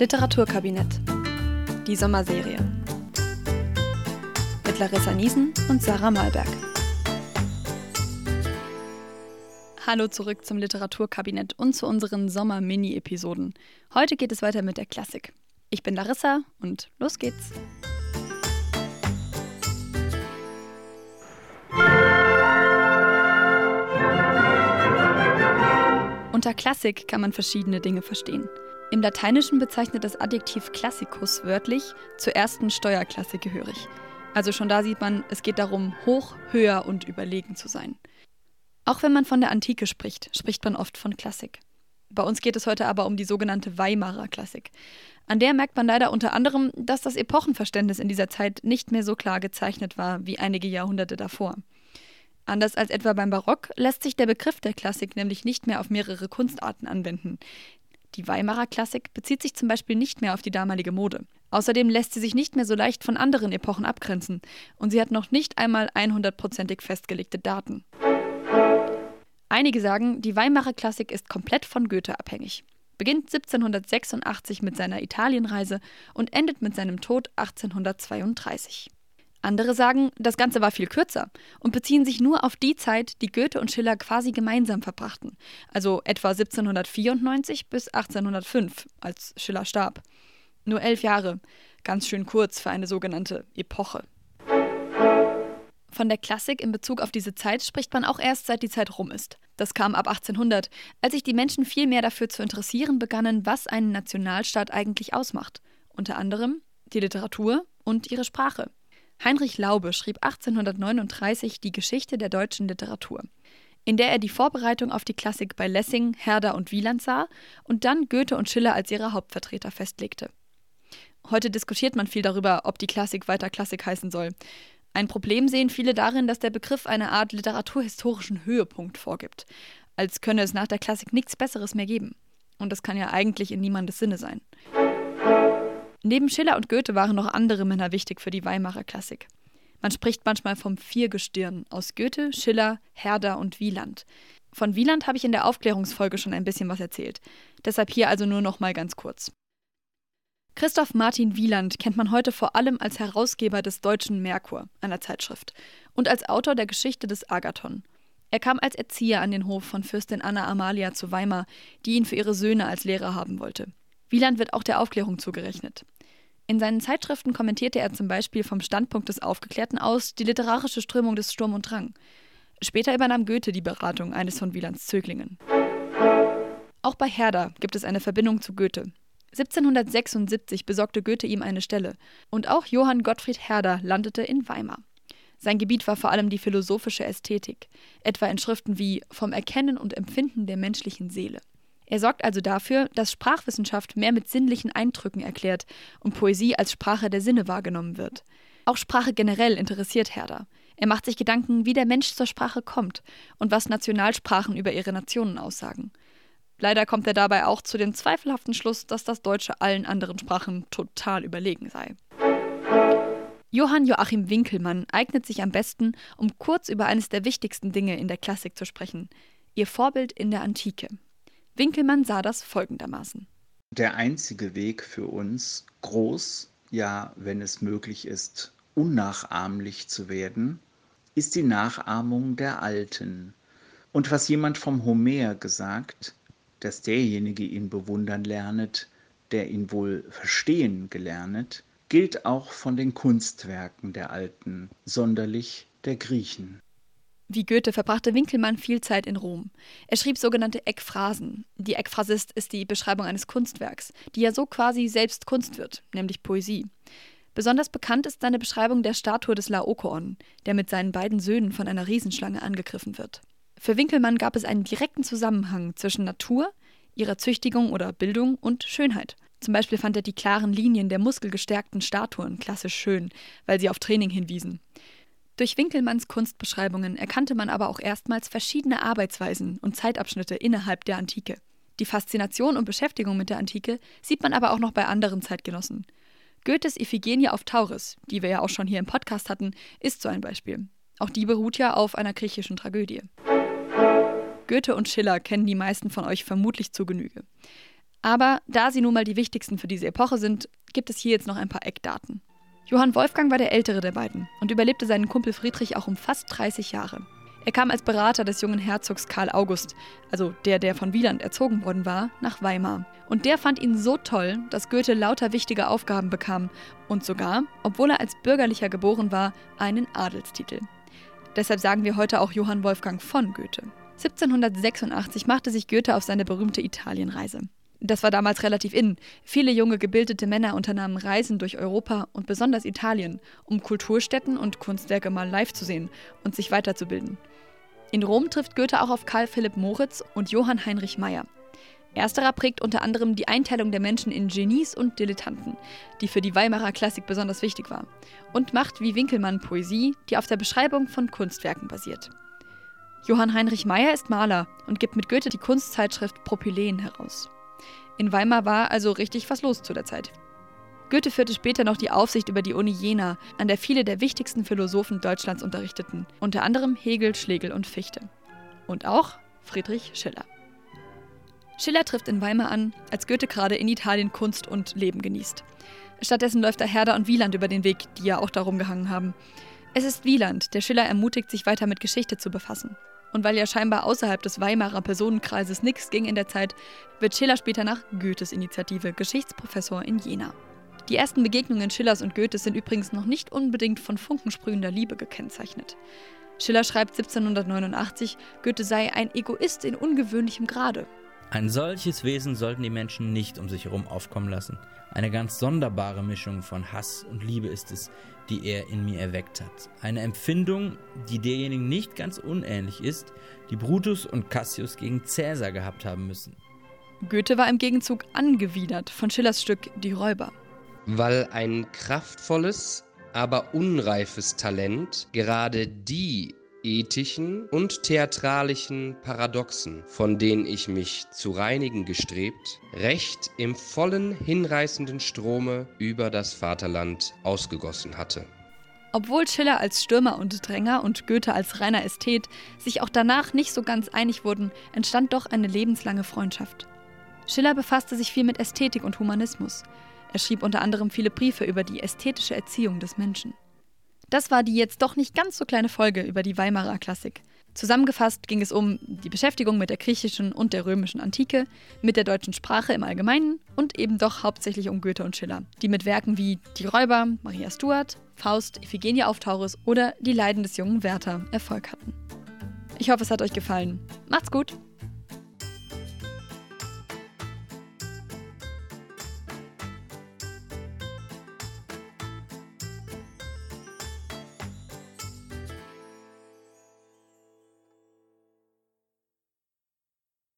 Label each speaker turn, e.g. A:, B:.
A: Literaturkabinett. Die Sommerserie. Mit Larissa Niesen und Sarah Malberg. Hallo zurück zum Literaturkabinett und zu unseren Sommer-Mini-Episoden. Heute geht es weiter mit der Klassik. Ich bin Larissa und los geht's. Unter Klassik kann man verschiedene Dinge verstehen. Im Lateinischen bezeichnet das Adjektiv Classicus wörtlich zur ersten Steuerklasse gehörig. Also schon da sieht man, es geht darum, hoch, höher und überlegen zu sein. Auch wenn man von der Antike spricht, spricht man oft von Klassik. Bei uns geht es heute aber um die sogenannte Weimarer Klassik. An der merkt man leider unter anderem, dass das Epochenverständnis in dieser Zeit nicht mehr so klar gezeichnet war wie einige Jahrhunderte davor. Anders als etwa beim Barock lässt sich der Begriff der Klassik nämlich nicht mehr auf mehrere Kunstarten anwenden. Die Weimarer Klassik bezieht sich zum Beispiel nicht mehr auf die damalige Mode. Außerdem lässt sie sich nicht mehr so leicht von anderen Epochen abgrenzen und sie hat noch nicht einmal 100%ig festgelegte Daten. Einige sagen, die Weimarer Klassik ist komplett von Goethe abhängig. Beginnt 1786 mit seiner Italienreise und endet mit seinem Tod 1832. Andere sagen, das Ganze war viel kürzer und beziehen sich nur auf die Zeit, die Goethe und Schiller quasi gemeinsam verbrachten, also etwa 1794 bis 1805, als Schiller starb. Nur elf Jahre, ganz schön kurz für eine sogenannte Epoche. Von der Klassik in Bezug auf diese Zeit spricht man auch erst seit die Zeit rum ist. Das kam ab 1800, als sich die Menschen viel mehr dafür zu interessieren begannen, was einen Nationalstaat eigentlich ausmacht. Unter anderem die Literatur und ihre Sprache. Heinrich Laube schrieb 1839 die Geschichte der deutschen Literatur, in der er die Vorbereitung auf die Klassik bei Lessing, Herder und Wieland sah und dann Goethe und Schiller als ihre Hauptvertreter festlegte. Heute diskutiert man viel darüber, ob die Klassik weiter Klassik heißen soll. Ein Problem sehen viele darin, dass der Begriff eine Art literaturhistorischen Höhepunkt vorgibt, als könne es nach der Klassik nichts Besseres mehr geben. Und das kann ja eigentlich in niemandes Sinne sein. Neben Schiller und Goethe waren noch andere Männer wichtig für die Weimarer Klassik. Man spricht manchmal vom Viergestirn aus Goethe, Schiller, Herder und Wieland. Von Wieland habe ich in der Aufklärungsfolge schon ein bisschen was erzählt. Deshalb hier also nur noch mal ganz kurz. Christoph Martin Wieland kennt man heute vor allem als Herausgeber des Deutschen Merkur, einer Zeitschrift, und als Autor der Geschichte des Agathon. Er kam als Erzieher an den Hof von Fürstin Anna Amalia zu Weimar, die ihn für ihre Söhne als Lehrer haben wollte. Wieland wird auch der Aufklärung zugerechnet. In seinen Zeitschriften kommentierte er zum Beispiel vom Standpunkt des Aufgeklärten aus die literarische Strömung des Sturm und Drang. Später übernahm Goethe die Beratung eines von Wielands Zöglingen. Auch bei Herder gibt es eine Verbindung zu Goethe. 1776 besorgte Goethe ihm eine Stelle, und auch Johann Gottfried Herder landete in Weimar. Sein Gebiet war vor allem die philosophische Ästhetik, etwa in Schriften wie Vom Erkennen und Empfinden der menschlichen Seele. Er sorgt also dafür, dass Sprachwissenschaft mehr mit sinnlichen Eindrücken erklärt und Poesie als Sprache der Sinne wahrgenommen wird. Auch Sprache generell interessiert Herder. Er macht sich Gedanken, wie der Mensch zur Sprache kommt und was Nationalsprachen über ihre Nationen aussagen. Leider kommt er dabei auch zu dem zweifelhaften Schluss, dass das Deutsche allen anderen Sprachen total überlegen sei. Johann Joachim Winkelmann eignet sich am besten, um kurz über eines der wichtigsten Dinge in der Klassik zu sprechen, ihr Vorbild in der Antike. Winkelmann sah das folgendermaßen.
B: Der einzige Weg für uns, groß, ja, wenn es möglich ist, unnachahmlich zu werden, ist die Nachahmung der Alten. Und was jemand vom Homer gesagt, dass derjenige ihn bewundern lernet, der ihn wohl verstehen gelernet, gilt auch von den Kunstwerken der Alten, sonderlich der Griechen.
A: Wie Goethe verbrachte Winkelmann viel Zeit in Rom. Er schrieb sogenannte Eckphrasen. Die Eckphrasist ist die Beschreibung eines Kunstwerks, die ja so quasi selbst Kunst wird, nämlich Poesie. Besonders bekannt ist seine Beschreibung der Statue des Laokoon, der mit seinen beiden Söhnen von einer Riesenschlange angegriffen wird. Für Winkelmann gab es einen direkten Zusammenhang zwischen Natur, ihrer Züchtigung oder Bildung und Schönheit. Zum Beispiel fand er die klaren Linien der muskelgestärkten Statuen klassisch schön, weil sie auf Training hinwiesen. Durch Winkelmanns Kunstbeschreibungen erkannte man aber auch erstmals verschiedene Arbeitsweisen und Zeitabschnitte innerhalb der Antike. Die Faszination und Beschäftigung mit der Antike sieht man aber auch noch bei anderen Zeitgenossen. Goethes Iphigenie auf Tauris, die wir ja auch schon hier im Podcast hatten, ist so ein Beispiel. Auch die beruht ja auf einer griechischen Tragödie. Goethe und Schiller kennen die meisten von euch vermutlich zu Genüge. Aber da sie nun mal die wichtigsten für diese Epoche sind, gibt es hier jetzt noch ein paar Eckdaten. Johann Wolfgang war der ältere der beiden und überlebte seinen Kumpel Friedrich auch um fast 30 Jahre. Er kam als Berater des jungen Herzogs Karl August, also der, der von Wieland erzogen worden war, nach Weimar. Und der fand ihn so toll, dass Goethe lauter wichtige Aufgaben bekam und sogar, obwohl er als Bürgerlicher geboren war, einen Adelstitel. Deshalb sagen wir heute auch Johann Wolfgang von Goethe. 1786 machte sich Goethe auf seine berühmte Italienreise. Das war damals relativ in. Viele junge gebildete Männer unternahmen Reisen durch Europa und besonders Italien, um Kulturstätten und Kunstwerke mal live zu sehen und sich weiterzubilden. In Rom trifft Goethe auch auf Karl Philipp Moritz und Johann Heinrich Meyer. Ersterer prägt unter anderem die Einteilung der Menschen in Genies und Dilettanten, die für die Weimarer Klassik besonders wichtig war, und macht wie Winkelmann Poesie, die auf der Beschreibung von Kunstwerken basiert. Johann Heinrich Meyer ist Maler und gibt mit Goethe die Kunstzeitschrift Propylen heraus. In Weimar war also richtig was los zu der Zeit. Goethe führte später noch die Aufsicht über die Uni Jena, an der viele der wichtigsten Philosophen Deutschlands unterrichteten, unter anderem Hegel, Schlegel und Fichte. Und auch Friedrich Schiller. Schiller trifft in Weimar an, als Goethe gerade in Italien Kunst und Leben genießt. Stattdessen läuft da Herder und Wieland über den Weg, die ja auch darum gehangen haben. Es ist Wieland, der Schiller ermutigt, sich weiter mit Geschichte zu befassen. Und weil ja scheinbar außerhalb des Weimarer Personenkreises nichts ging in der Zeit, wird Schiller später nach Goethes Initiative Geschichtsprofessor in Jena. Die ersten Begegnungen Schillers und Goethes sind übrigens noch nicht unbedingt von funkensprühender Liebe gekennzeichnet. Schiller schreibt 1789, Goethe sei ein Egoist in ungewöhnlichem Grade.
C: Ein solches Wesen sollten die Menschen nicht um sich herum aufkommen lassen. Eine ganz sonderbare Mischung von Hass und Liebe ist es, die er in mir erweckt hat. Eine Empfindung, die derjenigen nicht ganz unähnlich ist, die Brutus und Cassius gegen Cäsar gehabt haben müssen.
A: Goethe war im Gegenzug angewidert von Schillers Stück Die Räuber
D: weil ein kraftvolles, aber unreifes Talent gerade die ethischen und theatralischen Paradoxen, von denen ich mich zu reinigen gestrebt, recht im vollen, hinreißenden Strome über das Vaterland ausgegossen hatte.
A: Obwohl Schiller als Stürmer und Dränger und Goethe als reiner Ästhet sich auch danach nicht so ganz einig wurden, entstand doch eine lebenslange Freundschaft. Schiller befasste sich viel mit Ästhetik und Humanismus. Er schrieb unter anderem viele Briefe über die ästhetische Erziehung des Menschen. Das war die jetzt doch nicht ganz so kleine Folge über die Weimarer Klassik. Zusammengefasst ging es um die Beschäftigung mit der griechischen und der römischen Antike, mit der deutschen Sprache im Allgemeinen und eben doch hauptsächlich um Goethe und Schiller, die mit Werken wie Die Räuber, Maria Stuart, Faust, Iphigenie auf Taurus oder Die Leiden des jungen Werther Erfolg hatten. Ich hoffe, es hat euch gefallen. Macht's gut!